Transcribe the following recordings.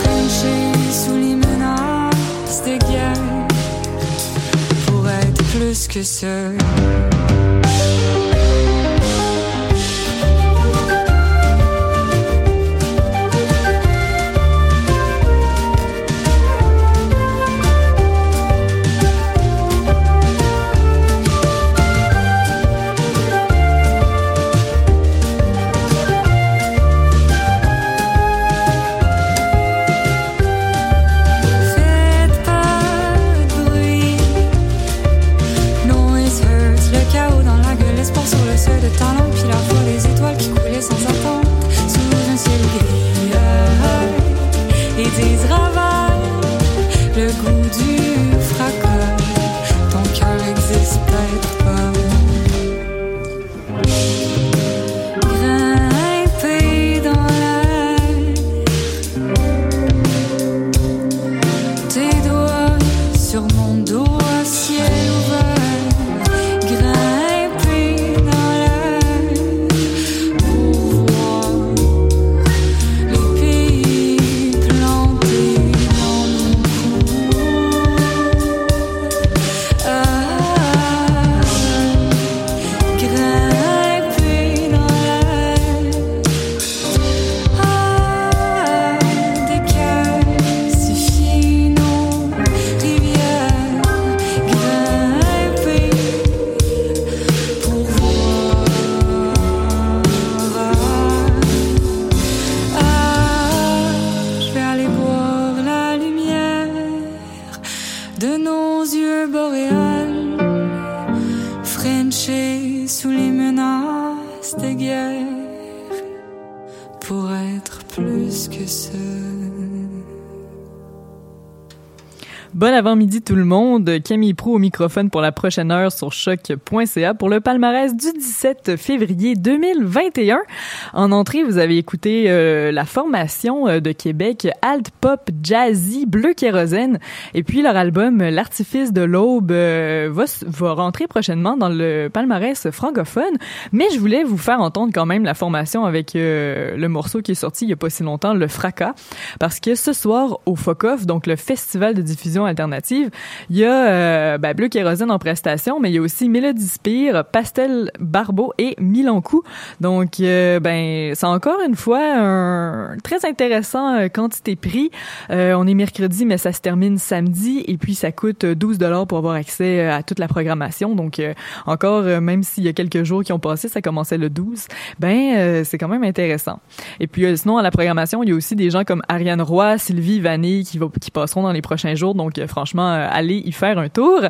Frencher sous les menaces de guerre pour être plus que seul. sous les menaces des guerres pour être plus que ce Bon avant-midi tout le monde. Camille Pro au microphone pour la prochaine heure sur choc.ca pour le palmarès du 17 février 2021. En entrée, vous avez écouté euh, la formation euh, de Québec Alt Pop Jazzy Bleu Kérosène et puis leur album L'artifice de l'aube euh, va, va rentrer prochainement dans le palmarès francophone, mais je voulais vous faire entendre quand même la formation avec le morceau qui est sorti il y a pas si longtemps, Le Fracas, parce que ce soir au FOCOF, donc le festival de diffusion alternative. Il y a euh, ben, Bleu Kérosène en prestation, mais il y a aussi Mélodie Spire, Pastel Barbeau et Milankou. Donc, euh, ben, c'est encore une fois un très intéressant euh, quantité prix. on est mercredi, mais ça se termine samedi et puis ça coûte 12 dollars pour avoir accès à toute la programmation. Donc, encore, même s'il y a quelques jours qui ont passé, ça commençait le 12, ben, c'est quand même intéressant. Et puis, sinon, à la programmation, il y a aussi des gens comme Ariane Roy, Sylvie Vanné qui, qui passeront dans les prochains jours. Donc, franchement, euh, allez y faire un tour.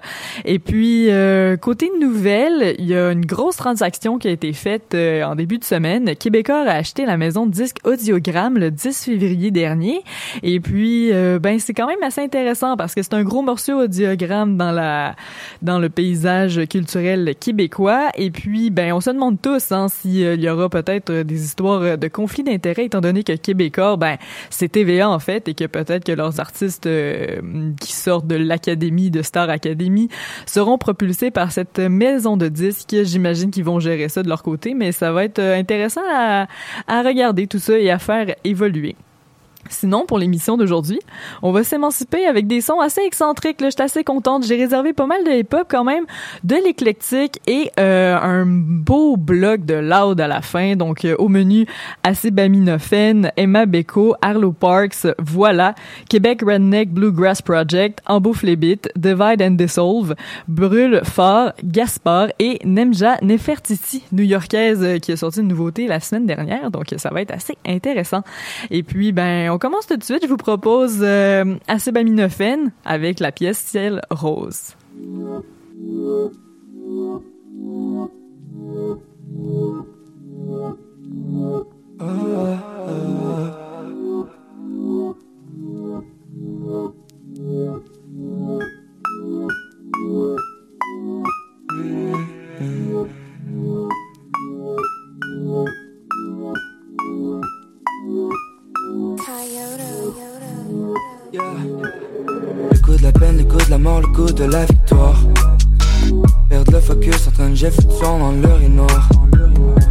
Et puis, euh, côté nouvelles, il y a une grosse transaction qui a été faite euh, en début de semaine. Québécois a acheté la maison de disque Audiogramme le 10 février dernier. Et puis, ben, c'est quand même assez intéressant parce que c'est un gros morceau Audiogramme dans la dans le paysage culturel québécois. Et puis, ben, on se demande tous hein, s'il y aura peut-être des histoires de conflits d'intérêts étant donné que Québécois, ben, c'est TVA en fait et que peut-être que leurs artistes qui sortent de l'académie de Star Academy seront propulsés par cette maison de disques. J'imagine qu'ils vont gérer ça de leur côté, mais ça va être intéressant à, à regarder tout ça et à faire évoluer. Sinon, pour l'émission d'aujourd'hui, on va s'émanciper avec des sons assez excentriques. Je suis assez contente. J'ai réservé pas mal de hip-hop quand même, de l'éclectique et euh, un beau bloc de loud à la fin. Donc, euh, au menu, Acébaminophène, Emma Beko, Arlo Parks, Voilà, Québec Redneck Bluegrass Project, Embouffe les Divide and Dissolve, Brûle Fort, Gaspard et Nemja Nefertiti, new-yorkaise, euh, qui a sorti une nouveauté la semaine dernière. Donc, ça va être assez intéressant. Et puis, ben, commence tout de suite. Je vous propose euh, avec la pièce Ciel rose. Le coup de la peine, le coup de la mort, le coup de la victoire. Perdre le focus, en train de son dans l'urinoir.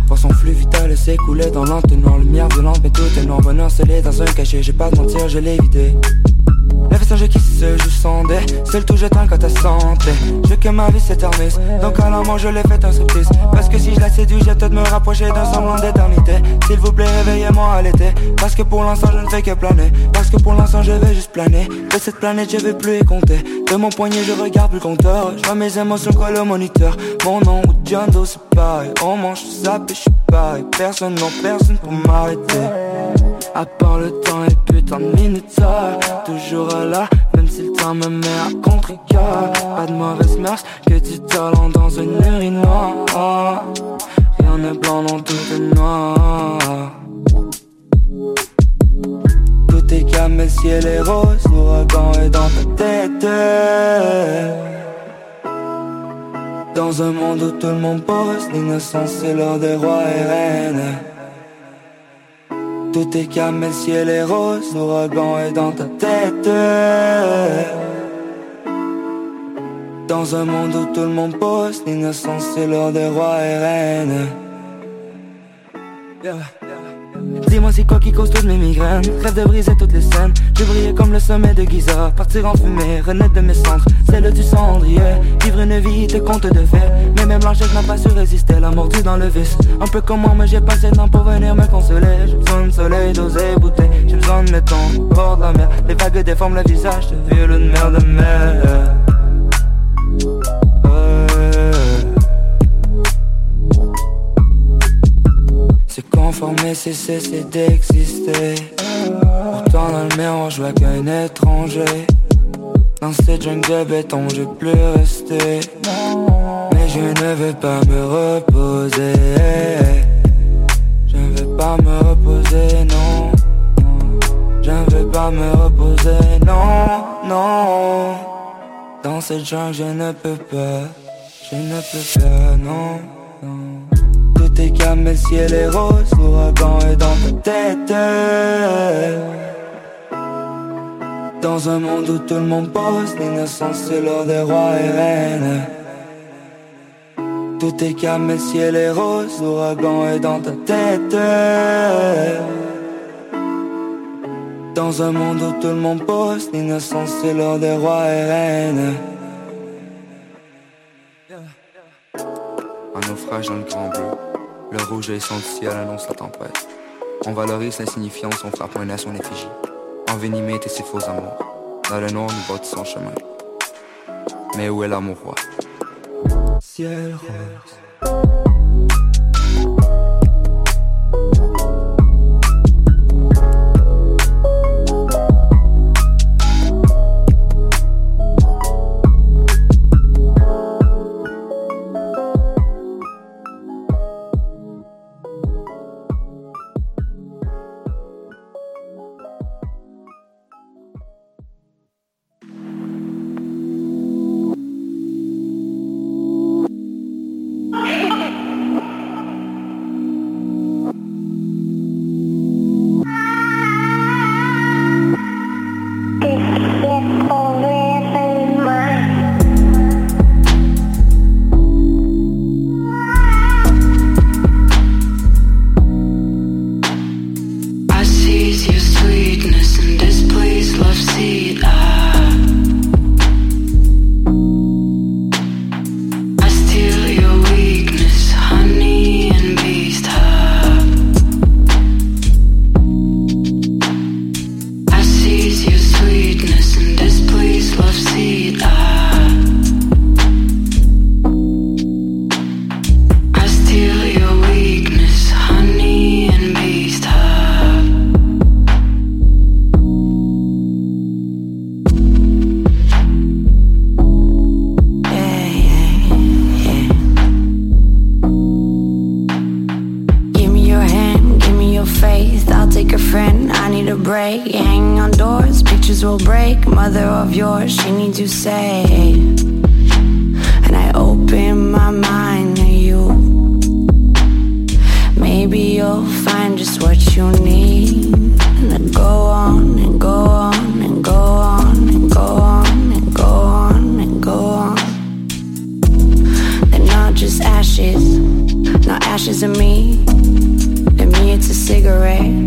Voir son flux vital s'écouler dans l'entonnoir. Lumière violente, mais tout est noir. Bonheur scellé dans un cachet, j'ai pas de mentir, je l'ai vidé. Le vestige qui se joue sans dé Seul tout je quand ta santé Je veux que ma vie s'éternise. Donc à l'amour je l'ai fait un surprise Parce que si je la séduis j'ai peut-être me rapprocher d'un semblant d'éternité. S'il vous plaît réveillez-moi à l'été. Parce que pour l'instant je ne fais que planer. Parce que pour l'instant je vais juste planer. De cette planète je vais plus y compter. De mon poignet je regarde plus le compteur. Je vois mes émotions coller au moniteur. Mon nom ou John c'est pareil. On mange ça et suis pareil. Personne non personne pour m'arrêter. À part le temps et putain de minutes Toujours à la même si le temps me met à contre Pas de mauvaise mœurs, que du talent dans une urinoir. Rien n'est blanc dans tout est noir. Tout est calme, le ciel est rose. L'ouragan est dans ta tête Dans un monde où tout le monde pose L'innocence c'est l'heure des rois et reines. Tout est calme ciel est rose L'ouragan est dans ta tête. Dans un monde où tout le monde pose L'innocence c'est l'heure des rois et reines Dis-moi c'est quoi qui cause toutes mes migraines? Rêve de briser toutes les scènes Je brillais comme le sommet de Giza. Partir en fumée, renaître de mes cendres Celle du cendrier. Vivre une vie de conte de fées. Mais même blanchette n'a pas su résister La mordu dans le vice. Un peu comme moi mais j'ai passé le temps pour venir me consoler. J'ai besoin de soleil, d'oser bouteille J'ai besoin de mes temps, bord de la mer. Les vagues déforment le visage de ville de mer de mer conformer, c'est cesser d'exister. Pourtant, dans le miroir, je vois qu'un étranger. Dans cette jungle de béton, je plus rester. Mais je ne veux pas me reposer. Je ne veux pas me reposer, non. à me reposer. Non, non. Dans cette jungle, je ne peux pas. Je ne peux pas, non. Est calme, le ciel est rose. L'ouragan est dans ta tête. Dans un monde où tout le monde pose, l'innocence c'est l'or des rois et reines. Tout est calme, le ciel est rose, l'ouragan est dans ta tête. Dans un monde où tout le monde pose, l'innocence c'est l'or des rois et reines. Un naufrage dans le grand bleu, rouge et son ciel annonce la tempête. On valorise l'insignifiance, on frappe un son effigie. Envenimé et ses faux amours. Dans le noir, nous bâtissons chemin. Mais où est l'amour roi Ciel rose. Break. Hanging on doors, pictures will break. Mother of yours, she needs you saved. And I open my mind to you. Maybe you'll find just what you need. And I go on and go on and go on and go on and go on and go on. They're not just ashes, not ashes of me. To me, it's a cigarette.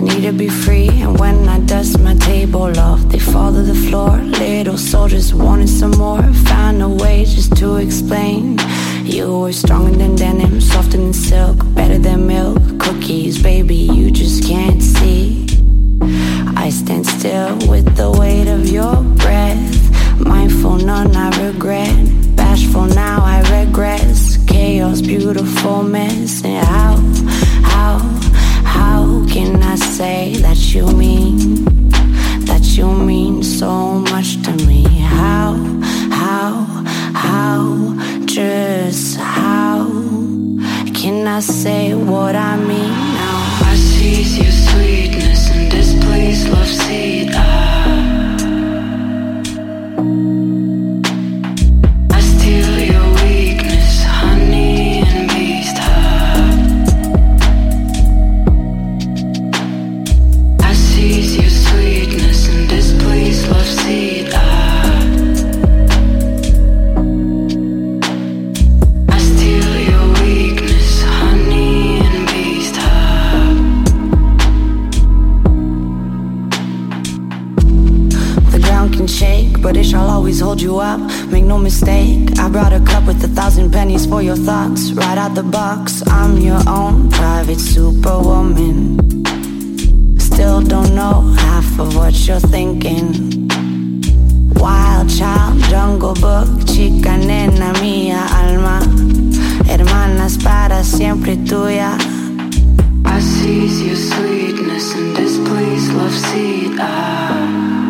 I need to be free, and when I dust my table off, they fall to the floor. Little soldiers wanted some more. Found a way just to explain. You were stronger than denim, softer than silk, better than milk. Cookies, baby, you just can't see. I stand still with the weight of your breath. Mindful, none I regret. Bashful, now I regress. Chaos, beautiful mess. And how, how, can I say that you mean, that you mean so much to me? How, how, how, just how can I say what I mean shake, but it shall always hold you up. Make no mistake, I brought a cup with a thousand pennies for your thoughts. Right out the box, I'm your own private superwoman. Still don't know half of what you're thinking. Wild child, jungle book, chica nena mía, alma. Hermanas para siempre tuya. I seize your sweetness and displace love seed. Ah.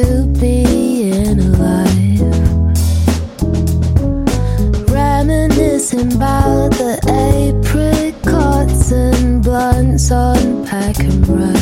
unpack and run.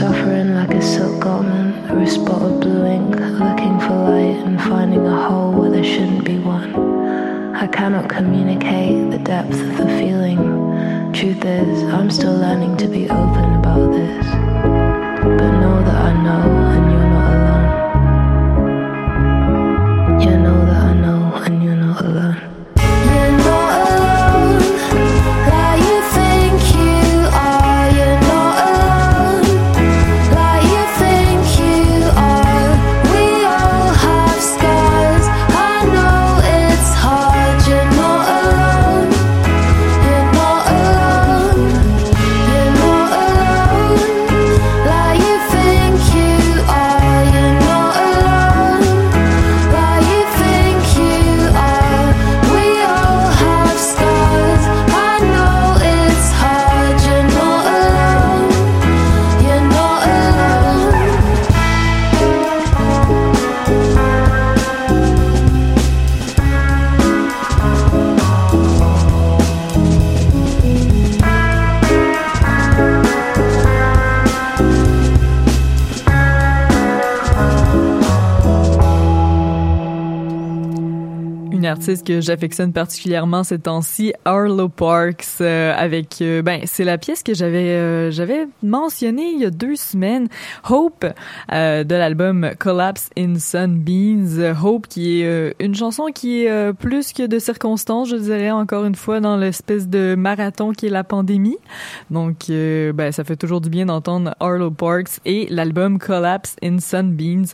Suffering like a silk garment or a spot of blue ink, looking for light and finding a hole where there shouldn't be one. I cannot communicate the depth of the feeling. Truth is, I'm still learning to be open about this. But no artiste que j'affectionne particulièrement ces temps-ci, Arlo Parks, euh, avec euh, ben c'est la pièce que j'avais euh, j'avais mentionnée il y a deux semaines, Hope euh, de l'album Collapse in Sunbeams, Hope qui est une chanson qui est plus que de circonstances, je dirais encore une fois dans l'espèce de marathon qui est la pandémie. Donc ben ça fait toujours du bien d'entendre Arlo Parks et l'album Collapse in Sunbeams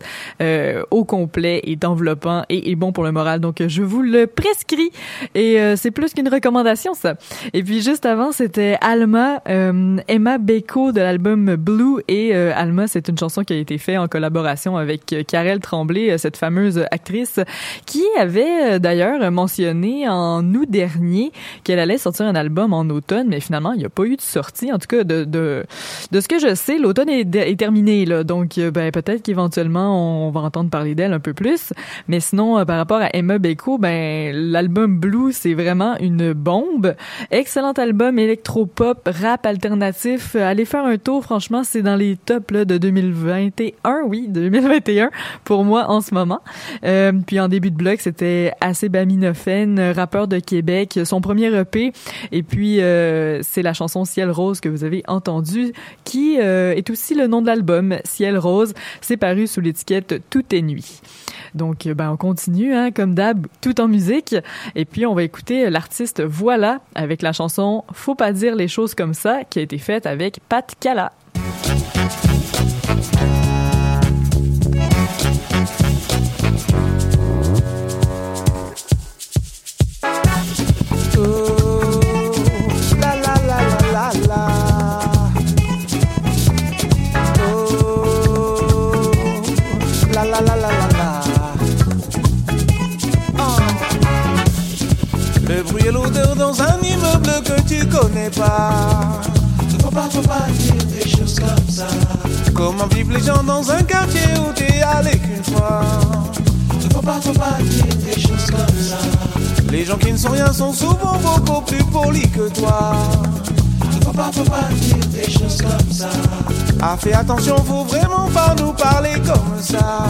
au complet est enveloppant et est bon pour le moral. Donc je vous le prescrit. Et euh, c'est plus qu'une recommandation, ça. Et puis juste avant, c'était Alma, euh, Emma Beko de l'album Blue. Et euh, Alma, c'est une chanson qui a été faite en collaboration avec euh, Karel Tremblay, euh, cette fameuse actrice, qui avait euh, d'ailleurs mentionné en août dernier qu'elle allait sortir un album en automne, mais finalement, il n'y a pas eu de sortie. En tout cas, de, de, de ce que je sais, l'automne est, est terminé, là. Donc, ben, peut-être qu'éventuellement, on va entendre parler d'elle un peu plus. Mais sinon, par rapport à Emma Beko, ben, l'album Blue, c'est vraiment une bombe. Excellent album électro-pop, rap alternatif. Allez faire un tour, franchement, c'est dans les tops de 2021, oui, 2021 pour moi en ce moment. Euh, puis en début de bloc, c'était assez Baminofen, rappeur de Québec, son premier EP. Et puis, euh, c'est la chanson Ciel Rose que vous avez entendue, qui euh, est aussi le nom de l'album, Ciel Rose. C'est paru sous l'étiquette Tout est nuit. Donc, ben, on continue, hein, comme d'hab, tout en Et puis, on va écouter l'artiste Voilà avec la chanson Faut pas dire les choses comme ça, qui a été faite avec Pat Cala. Bruit et l'odeur dans un immeuble que tu connais pas. Faut pas, faut pas dire des choses comme ça. Comment vivent les gens dans un quartier où t'es allé qu'une fois? Faut pas, faut pas dire des choses comme ça. Les gens qui ne sont rien sont souvent beaucoup plus polis que toi. Faut pas, faut pas dire des choses comme ça. Ah, fais attention, faut vraiment pas nous parler comme ça.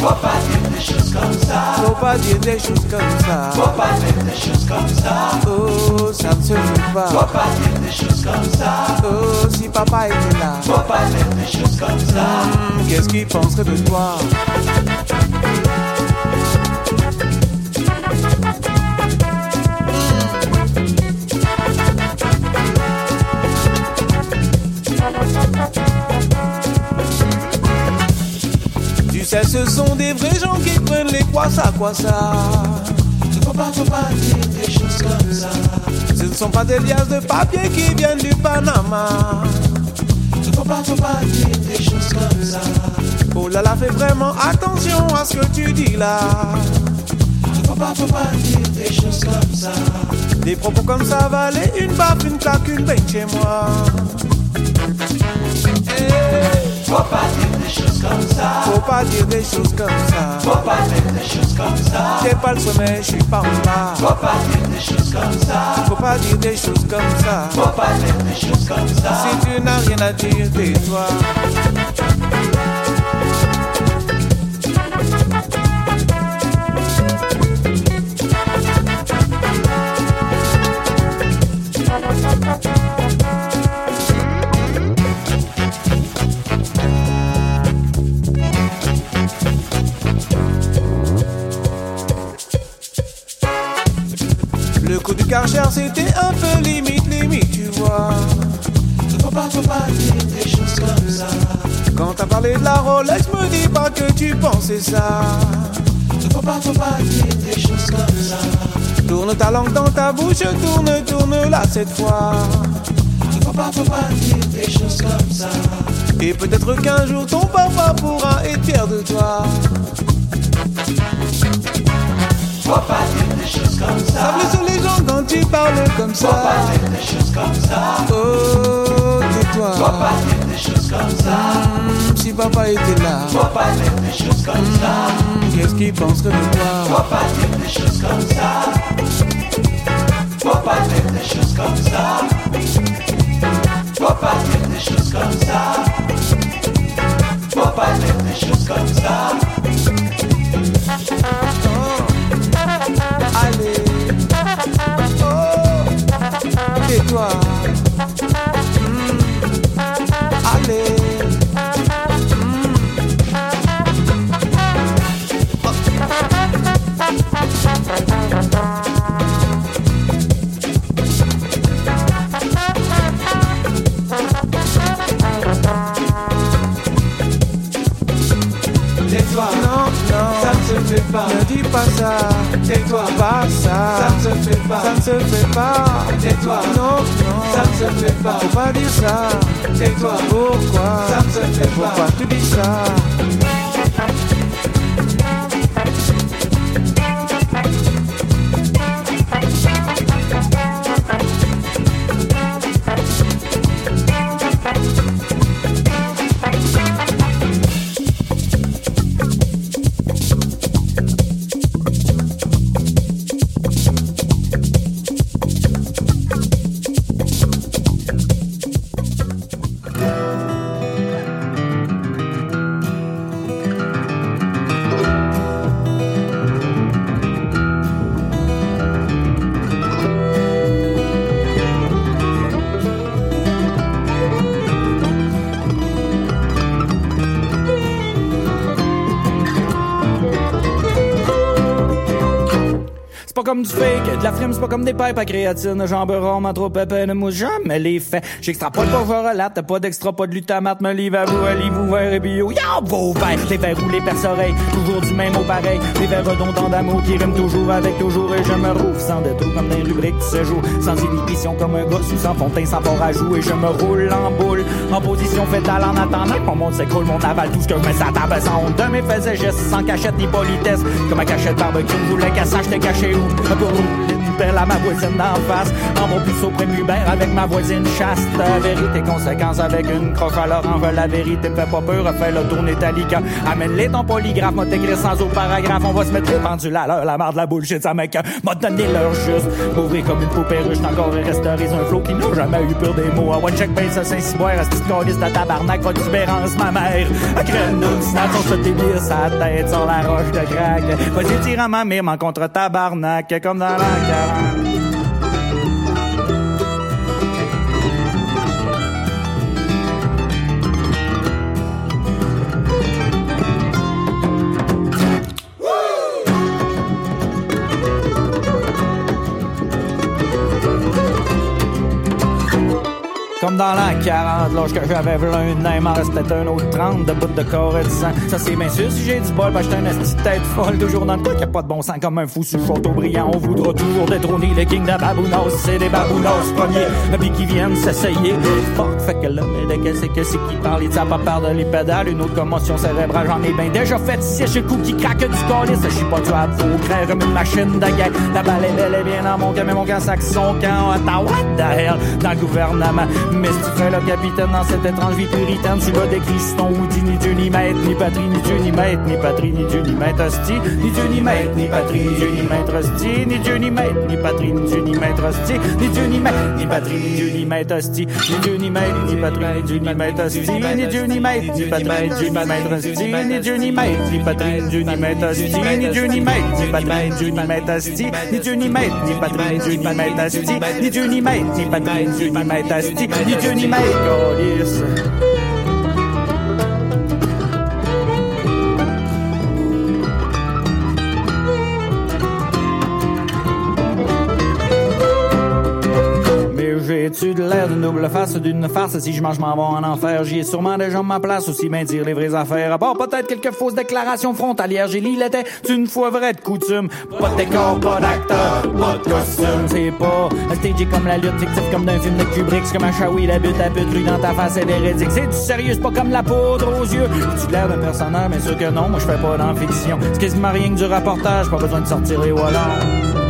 Faut pas dire des choses comme ça. Faut pas dire des choses comme ça. Faut pas dire des choses comme ça. Oh, ça ne se fait pas. Faut pas dire des choses comme ça. Oh, si papa était là. Faut pas dire des choses comme ça. Hmm, Qu'est-ce qu'il penserait de toi? Ce sont des vrais gens qui prennent les quoi ça, quoi ça. Faut pas, faut pas dire des choses comme ça. Ce ne sont pas des liasses de papier qui viennent du Panama. Faut pas, faut pas dire des choses comme ça. Oh là là, fais vraiment attention à ce que tu dis là. Faut pas, faut pas dire des choses comme ça. Des propos comme ça valaient une baffe, une claque, une baigne chez moi. Eh, Faut pas dire des choses comme ça. Faut pas dire des choses comme ça. Faut pas dire des choses comme ça. J'ai pas le sommet, je suis pas en bas. Faut pas dire des choses comme ça. Faut pas dire des choses comme ça. Faut pas dire des choses comme ça. Si tu n'as rien à dire, tais-toi. C'était un peu limite, limite, tu vois. Faut pas, faut pas dire des choses comme ça. Quand t'as parlé de la Rolex, me dis pas que tu pensais ça. Faut pas, faut pas dire des choses comme ça. Tourne ta langue dans ta bouche, tourne, tourne là cette fois. Faut pas, faut pas dire des choses comme ça. Et peut-être qu'un jour ton papa pourra être fier de toi. Faut pas dire des choses comme ça. Les gens quand tu parles comme ça. Faut pas dire des choses comme ça. Oh, tais-toi. Faut pas dire des choses comme ça. Hmm, si papa était là. Faut pas dire des choses comme ça. Hmm, Qu'est-ce qu'il penserait de toi? Faut pas dire des choses comme ça. Faut pas dire des choses comme ça. Faut pas dire des choses comme ça. Faut pas dire des choses comme ça. Allez, oh, tais-toi. Hmm. Tais-toi pas ça, ça ne se fait pas, ça ne se fait pas. Tais-toi, non, non, ça ne se fait pas. Faut pas dire ça. Tais-toi, pourquoi, ça ne se fait pas. Pourquoi tu dis ça? Comme du fake, de la frime, c'est pas comme des pipes à créatine, jambes rond, ma trop épais, ne mousse jamais les faits. J'extrapole pas, je relate, pas d'extra, pas de lutamate, me livre à vous, à livre ouvert et bio, y'a vos verres, les verres ou les perce-oreilles, toujours du même mot pareil, les verres redondants d'amour qui riment toujours avec toujours et je me rouvre sans détour comme des rubriques qui se jouent, sans inhibition comme un gosse ou sans fontaine, sans port à jouer, je me roule en boule, en position fétale en attendant que mon monde s'écroule, mon aval, tout ce que je mets à table sans honte de mes faits et gestes, sans cachette ni politesse, comme un cachette barbecue, voulait qu'à ça, je t'ai caché où, 不。À ma voisine d'en face, en mon de Hubert avec ma voisine chaste, vérité, conséquence avec une croche à l'orange, la vérité me fait pas peur, refais le tour Italica, amène-les ton polygraphe, m'a t'écrire sans au paragraphe, on va se mettre pendule à l'heure, la marde, la bullshit, ça mec, m'a donné l'heure juste, m'ouvrir comme une poupée ruche, encore et restaurer un flot qui n'a jamais eu peur des mots, à one check base, saint boire, à ce qu'on liste de tabarnak, pas d'espérance, ma mère, à snap, on se sa tête sur la roche de crack, vas-y, tire à ma mère, m'en contre tabarnak, comme dans la dans l'an 40, lorsque j'avais v'là un an, il m'en restait un autre 30 de bout de corps et de sang. Ça c'est bien sûr si j'ai du bol, ben j'étais un esti de tête folle, toujours dans le qu'il y a pas de bon sang comme un fou sur le château brillant. On voudra toujours détrôner les kings de Babounos, c'est des Babounos premiers, puis qui viennent s'essayer. Fuck, fait que là, mais de qu'est-ce que c'est qui parle, il pas peur de les pédales, une autre commotion cérébrale, j'en ai bien déjà fait si j'ai coup qui craque du calice, je suis pas tu à faux, craire comme une machine de guerre. La balle est bien dans mon camp, mais mon camp saxon quand attends, what the hell, dans le gouvernement. Si tu fais le capitaine dans cette étrange vie puritaine, tu vas décrire ton Woody, ni Dieu, ni maître, ni patrie, ni Dieu, ni maître, ni patrie, ni Dieu, ni maître, hostie, ni Dieu, ni maître, ni patrie, ni Dieu, ni maître, hostie, ni Dieu, ni maître, ni patrie, ni Dieu, ni maître, hostie, ni Dieu, ni maître, ni patrie, ni Dieu, ni maître, hostie, ni Dieu, ni maître, ni patrie, ni Dieu, ni maître, hostie, ni Dieu, ni maître, ni patrie, ni Dieu, ni maître, hostie, ni Dieu, ni maître, ni patrie, ni Dieu, ni maître, hostie, ni Dieu, ni maître, ni patrie, ni Dieu, ni maître, hostie, ni Dieu, ni maître, ni patrie, ni Dieu, ni maître, hostie, ni Dieu, ni maître, ni patrie, ni Dieu, ni maître, hostie, 你觉你每个意思。De l'air d'une double face d'une farce? Si je mange, m'en vais en enfer. J'y ai sûrement déjà ma place aussi bien dire les vraies affaires. À part peut-être quelques fausses déclarations frontalières. J'ai lu l'était une fois vrai de coutume. Pas de décor, pas d'acteur, pas de costume. C'est pas un stage comme la lutte fictive comme d'un film de Kubrick. C'est comme un shawi, la butte à butte, lui dans ta face, elle est véridique. C'est du sérieux, c'est pas comme la poudre aux yeux. Tu l'air d'un personnage, mais sûr que non, moi je fais pas dans fiction. C'est quasiment rien que du reportage, pas besoin de sortir les wallons.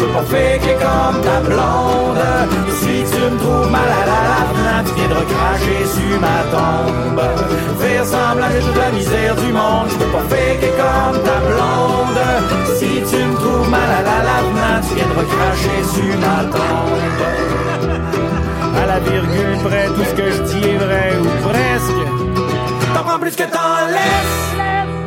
veux pas faker comme ta blonde. Si tu me trouves mal à la lave, tu viendras cracher sur ma tombe. Faire semblant, j'ai toute la misère du monde. Je veux pas faker comme ta blonde. Si tu me trouves mal à la lave, tu viendras cracher sur ma tombe. À la virgule près, tout ce que je dis est vrai ou presque. T'en prends plus que t'en laisses.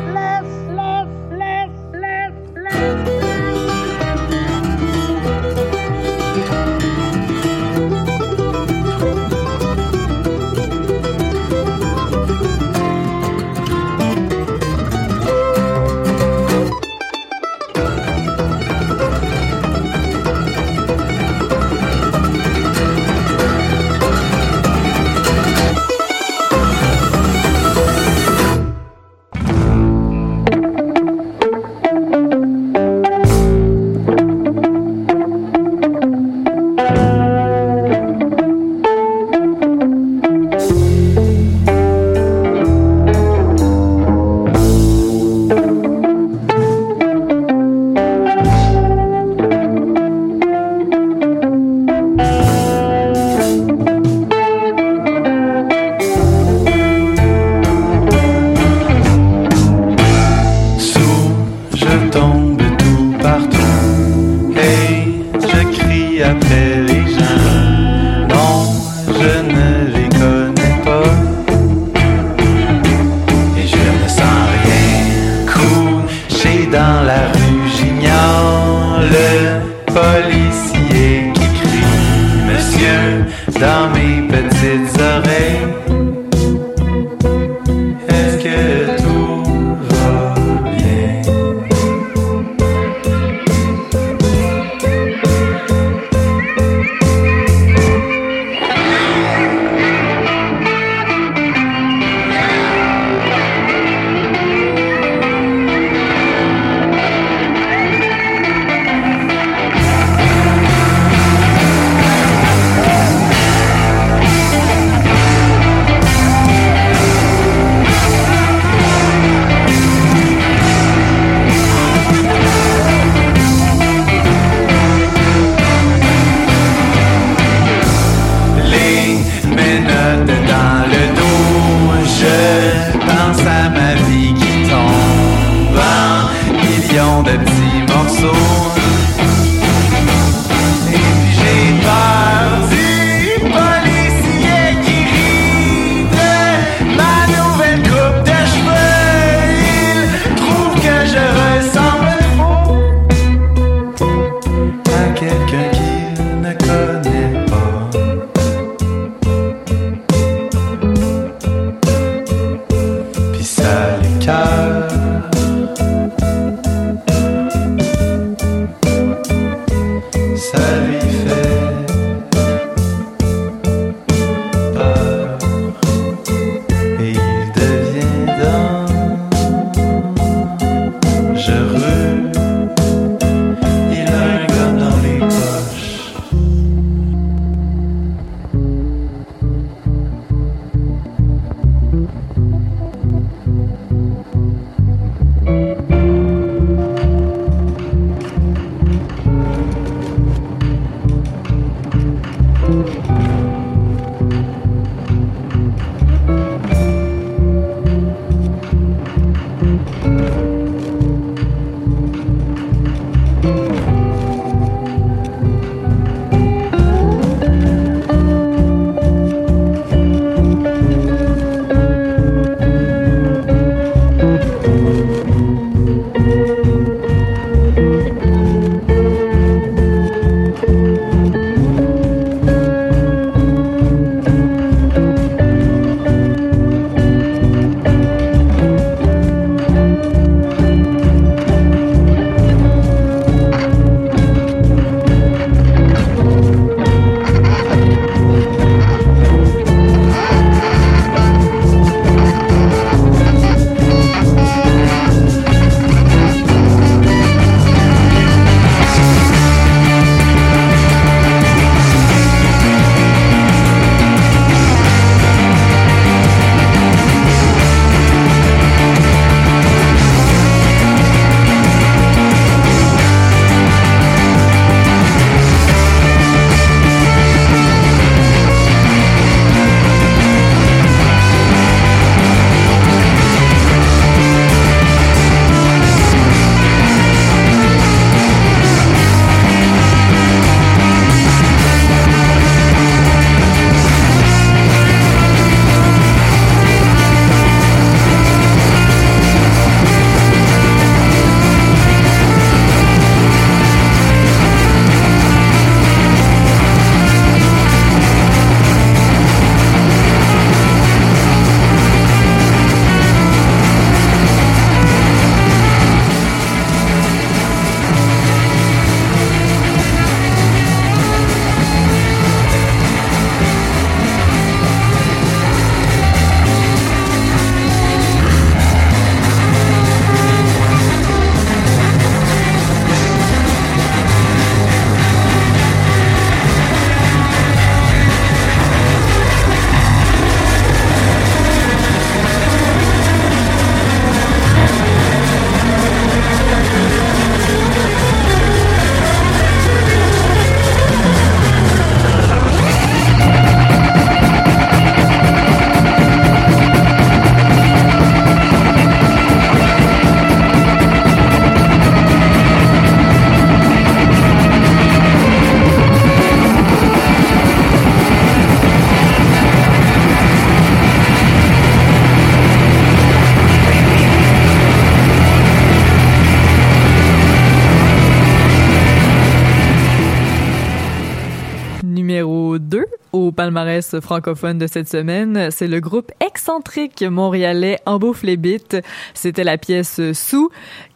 Francophone de cette semaine. C'est le groupe excentrique montréalais Embeau-Flébite. C'était la pièce Sous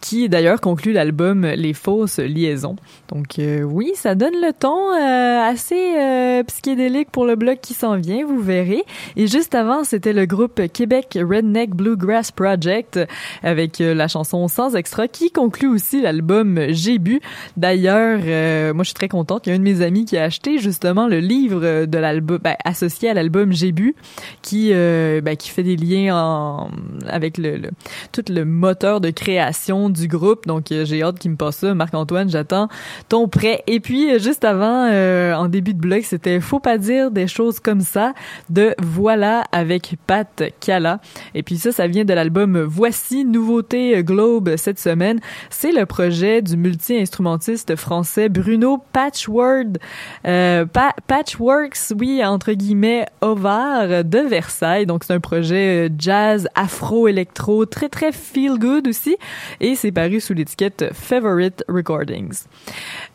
qui d'ailleurs conclut l'album Les fausses liaisons. Donc euh, oui, ça donne le ton euh, assez euh, psychédélique pour le bloc qui s'en vient, vous verrez. Et juste avant, c'était le groupe Québec Redneck Bluegrass Project avec euh, la chanson Sans extra qui conclut aussi l'album J'ai bu. D'ailleurs, euh, moi je suis très contente, il y a un de mes amis qui a acheté justement le livre de l'album ben, associé à l'album J'ai bu qui euh, ben, qui fait des liens en, avec le, le- tout le moteur de création du groupe. Donc euh, j'ai hâte qu'il me passe ça. Marc-Antoine, j'attends ton prêt. Et puis euh, juste avant, euh, en début de blog, c'était Faut pas dire des choses comme ça de Voilà avec Pat Cala. Et puis ça, ça vient de l'album Voici, nouveauté euh, Globe cette semaine. C'est le projet du multi-instrumentiste français Bruno Patchword, euh, Pa- Patchworks, oui, entre guillemets, Ovar de Versailles. Donc c'est un projet jazz, afro-électro, très très feel good aussi. Et c'est paru sous l'étiquette Favorite Recordings.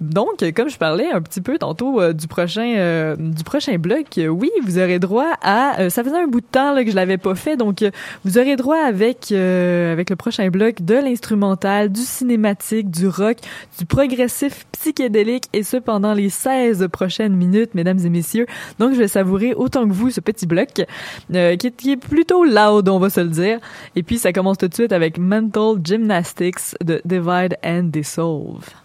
Donc, comme je parlais un petit peu tantôt euh, du prochain euh, du prochain bloc, euh, oui, vous aurez droit à. ça faisait un bout de temps que je l'avais pas fait, donc vous aurez droit avec avec le prochain bloc de l'instrumental, du cinématique, du rock, du progressif psychédélique et ce pendant les 16 prochaines minutes, mesdames et messieurs. Donc, je vais savourer autant que vous ce petit bloc qui est plutôt loud, on va se le dire. Et puis, ça commence tout de suite avec Mental Gymnastics de Divide and Dissolve.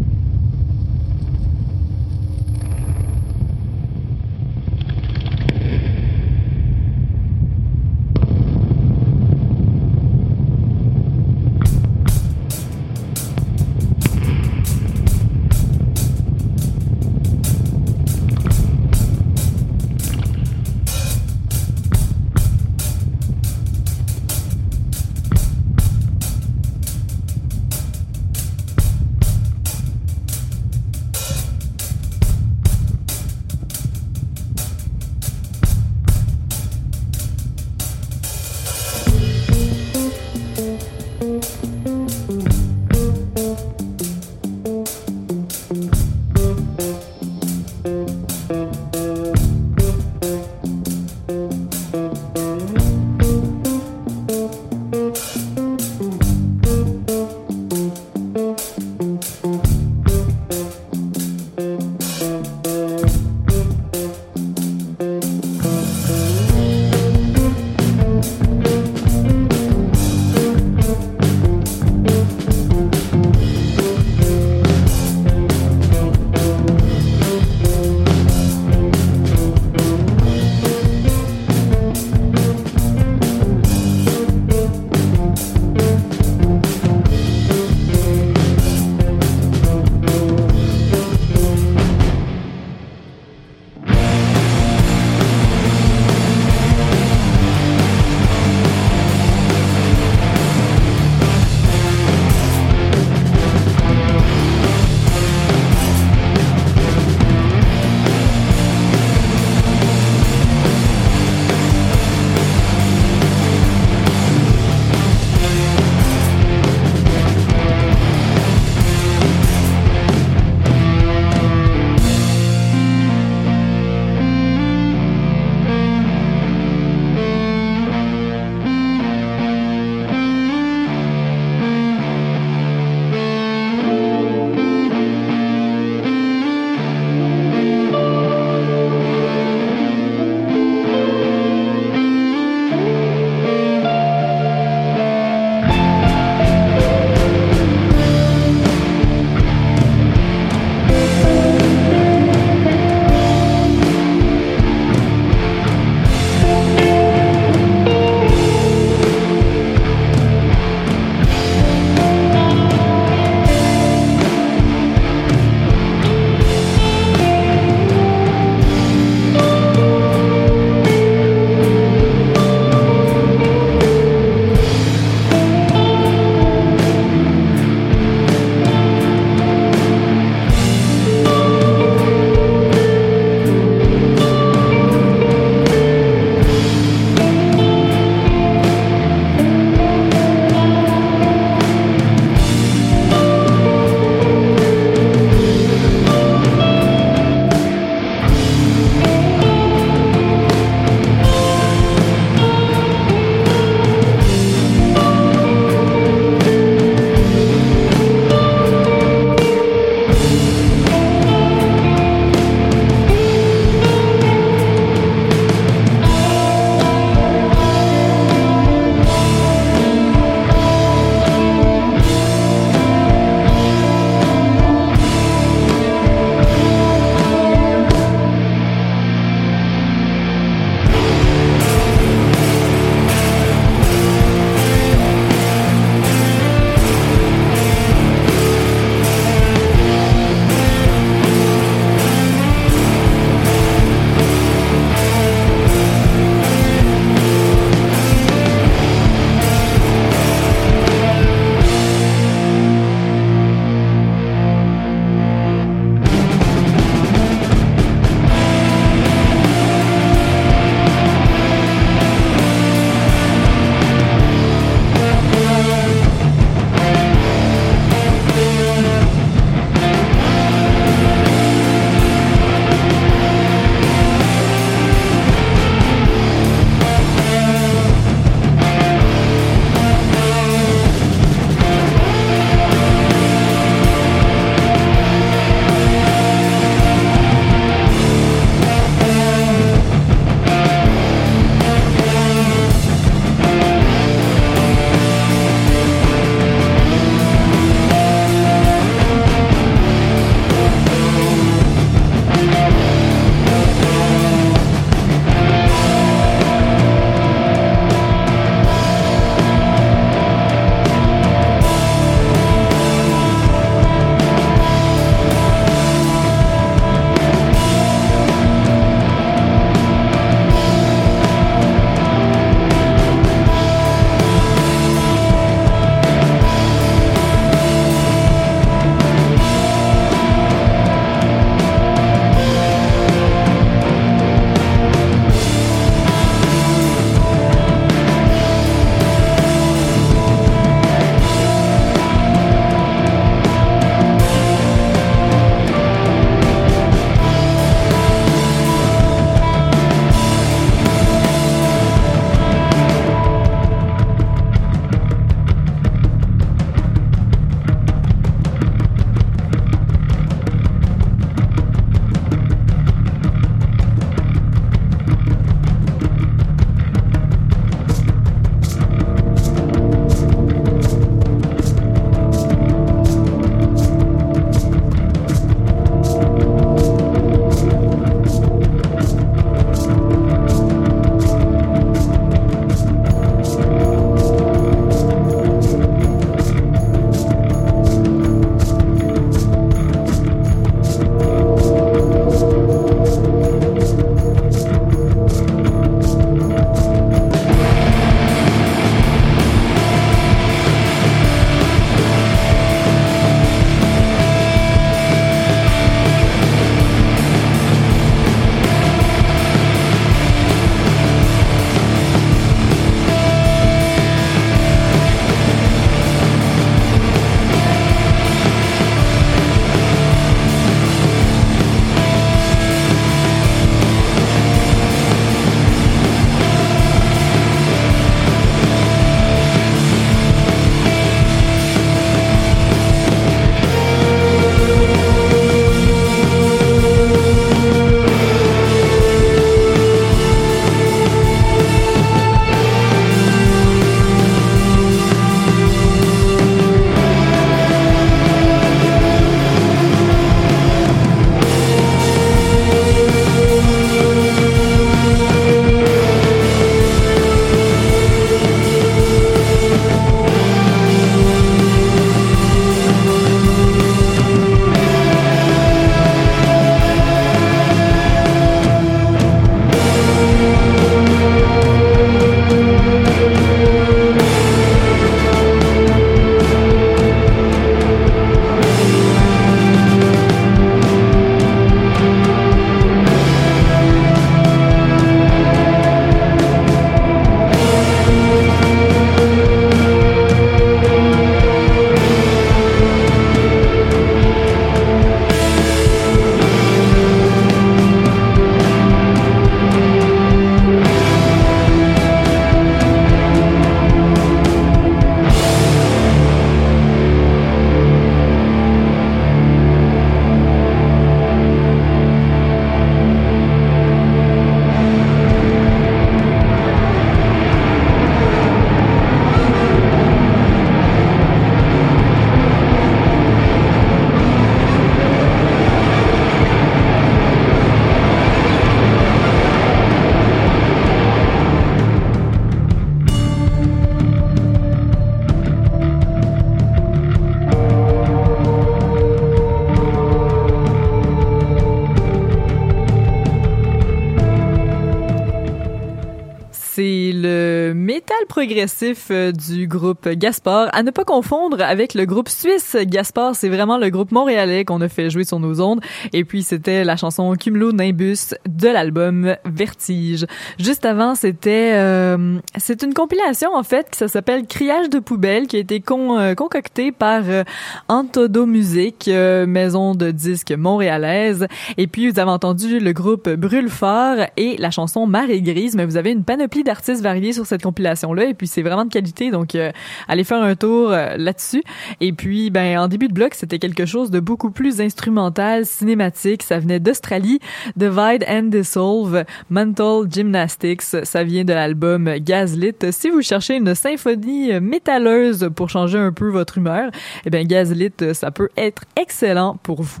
Progressif euh, du groupe Gaspard, à ne pas confondre avec le groupe suisse Gaspard. C'est vraiment le groupe montréalais qu'on a fait jouer sur nos ondes. Et puis c'était la chanson Cumulo Nimbus de l'album Vertige. Juste avant, c'était euh, c'est une compilation en fait qui s'appelle Criage de poubelle qui a été euh, concoctée par euh, Antodo Music, euh, maison de disques montréalaise. Et puis vous avez entendu le groupe Brûle Fort et la chanson Marée grise, mais vous avez une panoplie d'artistes variés sur cette compilation là et puis c'est vraiment de qualité donc euh, allez faire un tour euh, là-dessus. Et puis ben en début de bloc, c'était quelque chose de beaucoup plus instrumental, cinématique, ça venait d'Australie, Divide and Dissolve, Mental Gymnastics, ça vient de l'album Gaslit. Si vous cherchez une symphonie métalleuse pour changer un peu votre humeur, eh ben Gaslit ça peut être excellent pour vous.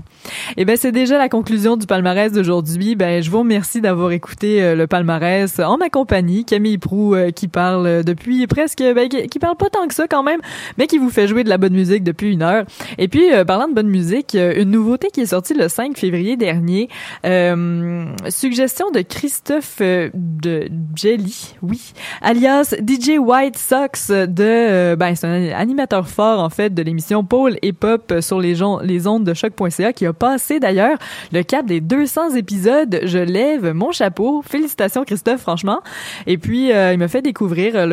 Eh ben c'est déjà la conclusion du palmarès d'aujourd'hui. Ben je vous remercie d'avoir écouté euh, le palmarès en ma compagnie, Camille Prou euh, qui parle depuis presque ben, qui qui parle pas tant que ça quand même, mais qui vous fait jouer de la bonne musique depuis une heure. Et puis euh, parlant de bonne musique, euh, une nouveauté qui est sortie le 5 février dernier, euh, suggestion de Christophe de Jelly, oui, alias DJ White Sox de ben c'est un animateur fort en fait de l'émission Paul et Pop sur les ondes de choc.ca qui a passé d'ailleurs le cap des 200 épisodes. Je lève mon chapeau. Félicitations Christophe franchement. Et puis il m'a fait découvrir euh,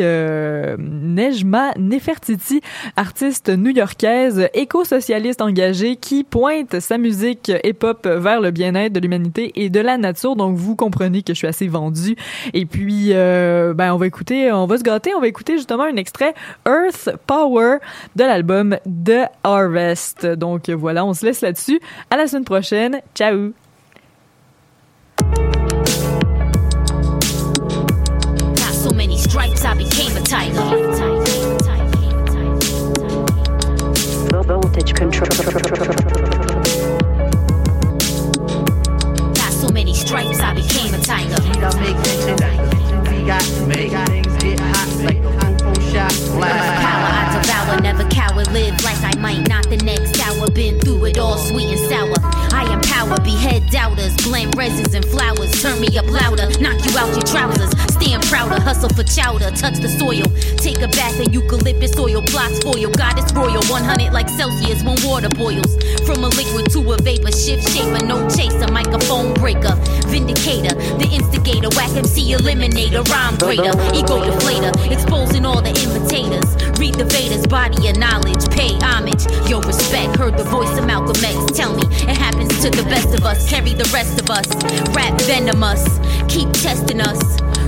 euh, Nejma Nefertiti, artiste new-yorkaise éco-socialiste engagée qui pointe sa musique hip-hop vers le bien-être de l'humanité et de la nature. Donc vous comprenez que je suis assez vendue. Et puis euh, ben on va écouter, on va se gâter, on va écouter justement un extrait Earth Power de l'album The Harvest. Donc voilà, on se laisse là-dessus. À la semaine prochaine. Ciao. Tiger. Voltage control. Got so many stripes, I became a tiger. We got make things get hot like a fofo shot. Power I devour, never cower, live like I might not the next hour. Been through it all, sweet and sour. Power, behead doubters, blend resins and flowers. Turn me up louder, knock you out your trousers. Stand prouder, hustle for chowder, touch the soil. Take a bath in eucalyptus oil, plots foil. Goddess royal, 100 like Celsius when water boils. From a liquid to a vapor, shift shaper, no chaser, microphone breaker. Vindicator, the instigator, whack MC eliminator, rhyme breaker, ego deflator, exposing all the imitators. Read the Vedas, body of knowledge, pay homage. Yo, respect, heard the voice of Malcolm X. Tell me, it happens to the best of us, carry the rest of us. Rap venomous, keep testing us.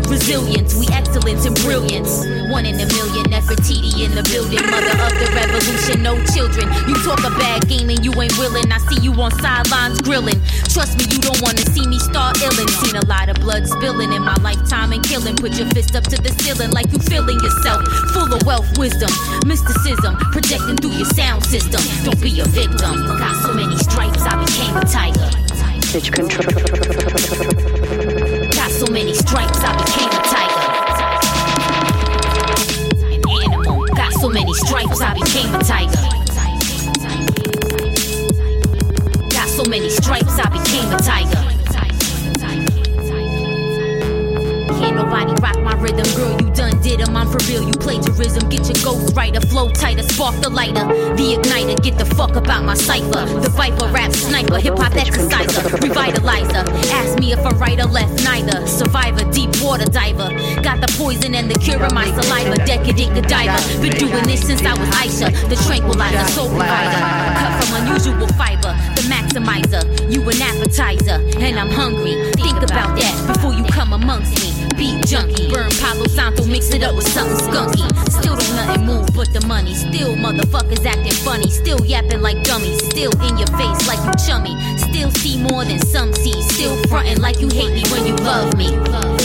Resilience, we excellence and brilliance. One in a million, Nefertiti in the building. Mother of the revolution, no children. You talk a bad game and you ain't willing. I see you on sidelines grilling. Trust me, you don't wanna see me start illin'. Seen a lot of blood spilling in my lifetime and killing. Put your fist up to the ceiling like you feeling yourself. Full of wealth, wisdom, mysticism, projecting through your sound system. Don't be a victim. Got so many stripes, I became a tiger. Voltage control. So many stripes, I became a tiger. An animal. Got so many stripes, I became a tiger. Got so many stripes, I became a tiger. Can't nobody rock my rhythm, girl. You done did 'em. I'm for real. You plagiarism. Get your ghost writer, flow tighter, spark the lighter, the igniter. Get the fuck about my cipher. The viper, rap sniper, hip hop exerciser, revitalizer. Ask me if I right or left, neither. Survivor, deep water diver. Got the poison and the cure in my saliva. Decadent Godiva. Been doing this since I was Aisha. The tranquilizer, soul provider. Cut from unusual fiber. The maximizer. You an appetizer, and I'm hungry. Think about that before you come amongst me. Beat junkie, burn Palo Santo, mix it up with something skunky. Still don't nothing move but the money. Still motherfuckers acting funny. Still yapping like dummies. Still in your face like you chummy. Still see more than some see. Still fronting like you hate me when you love me.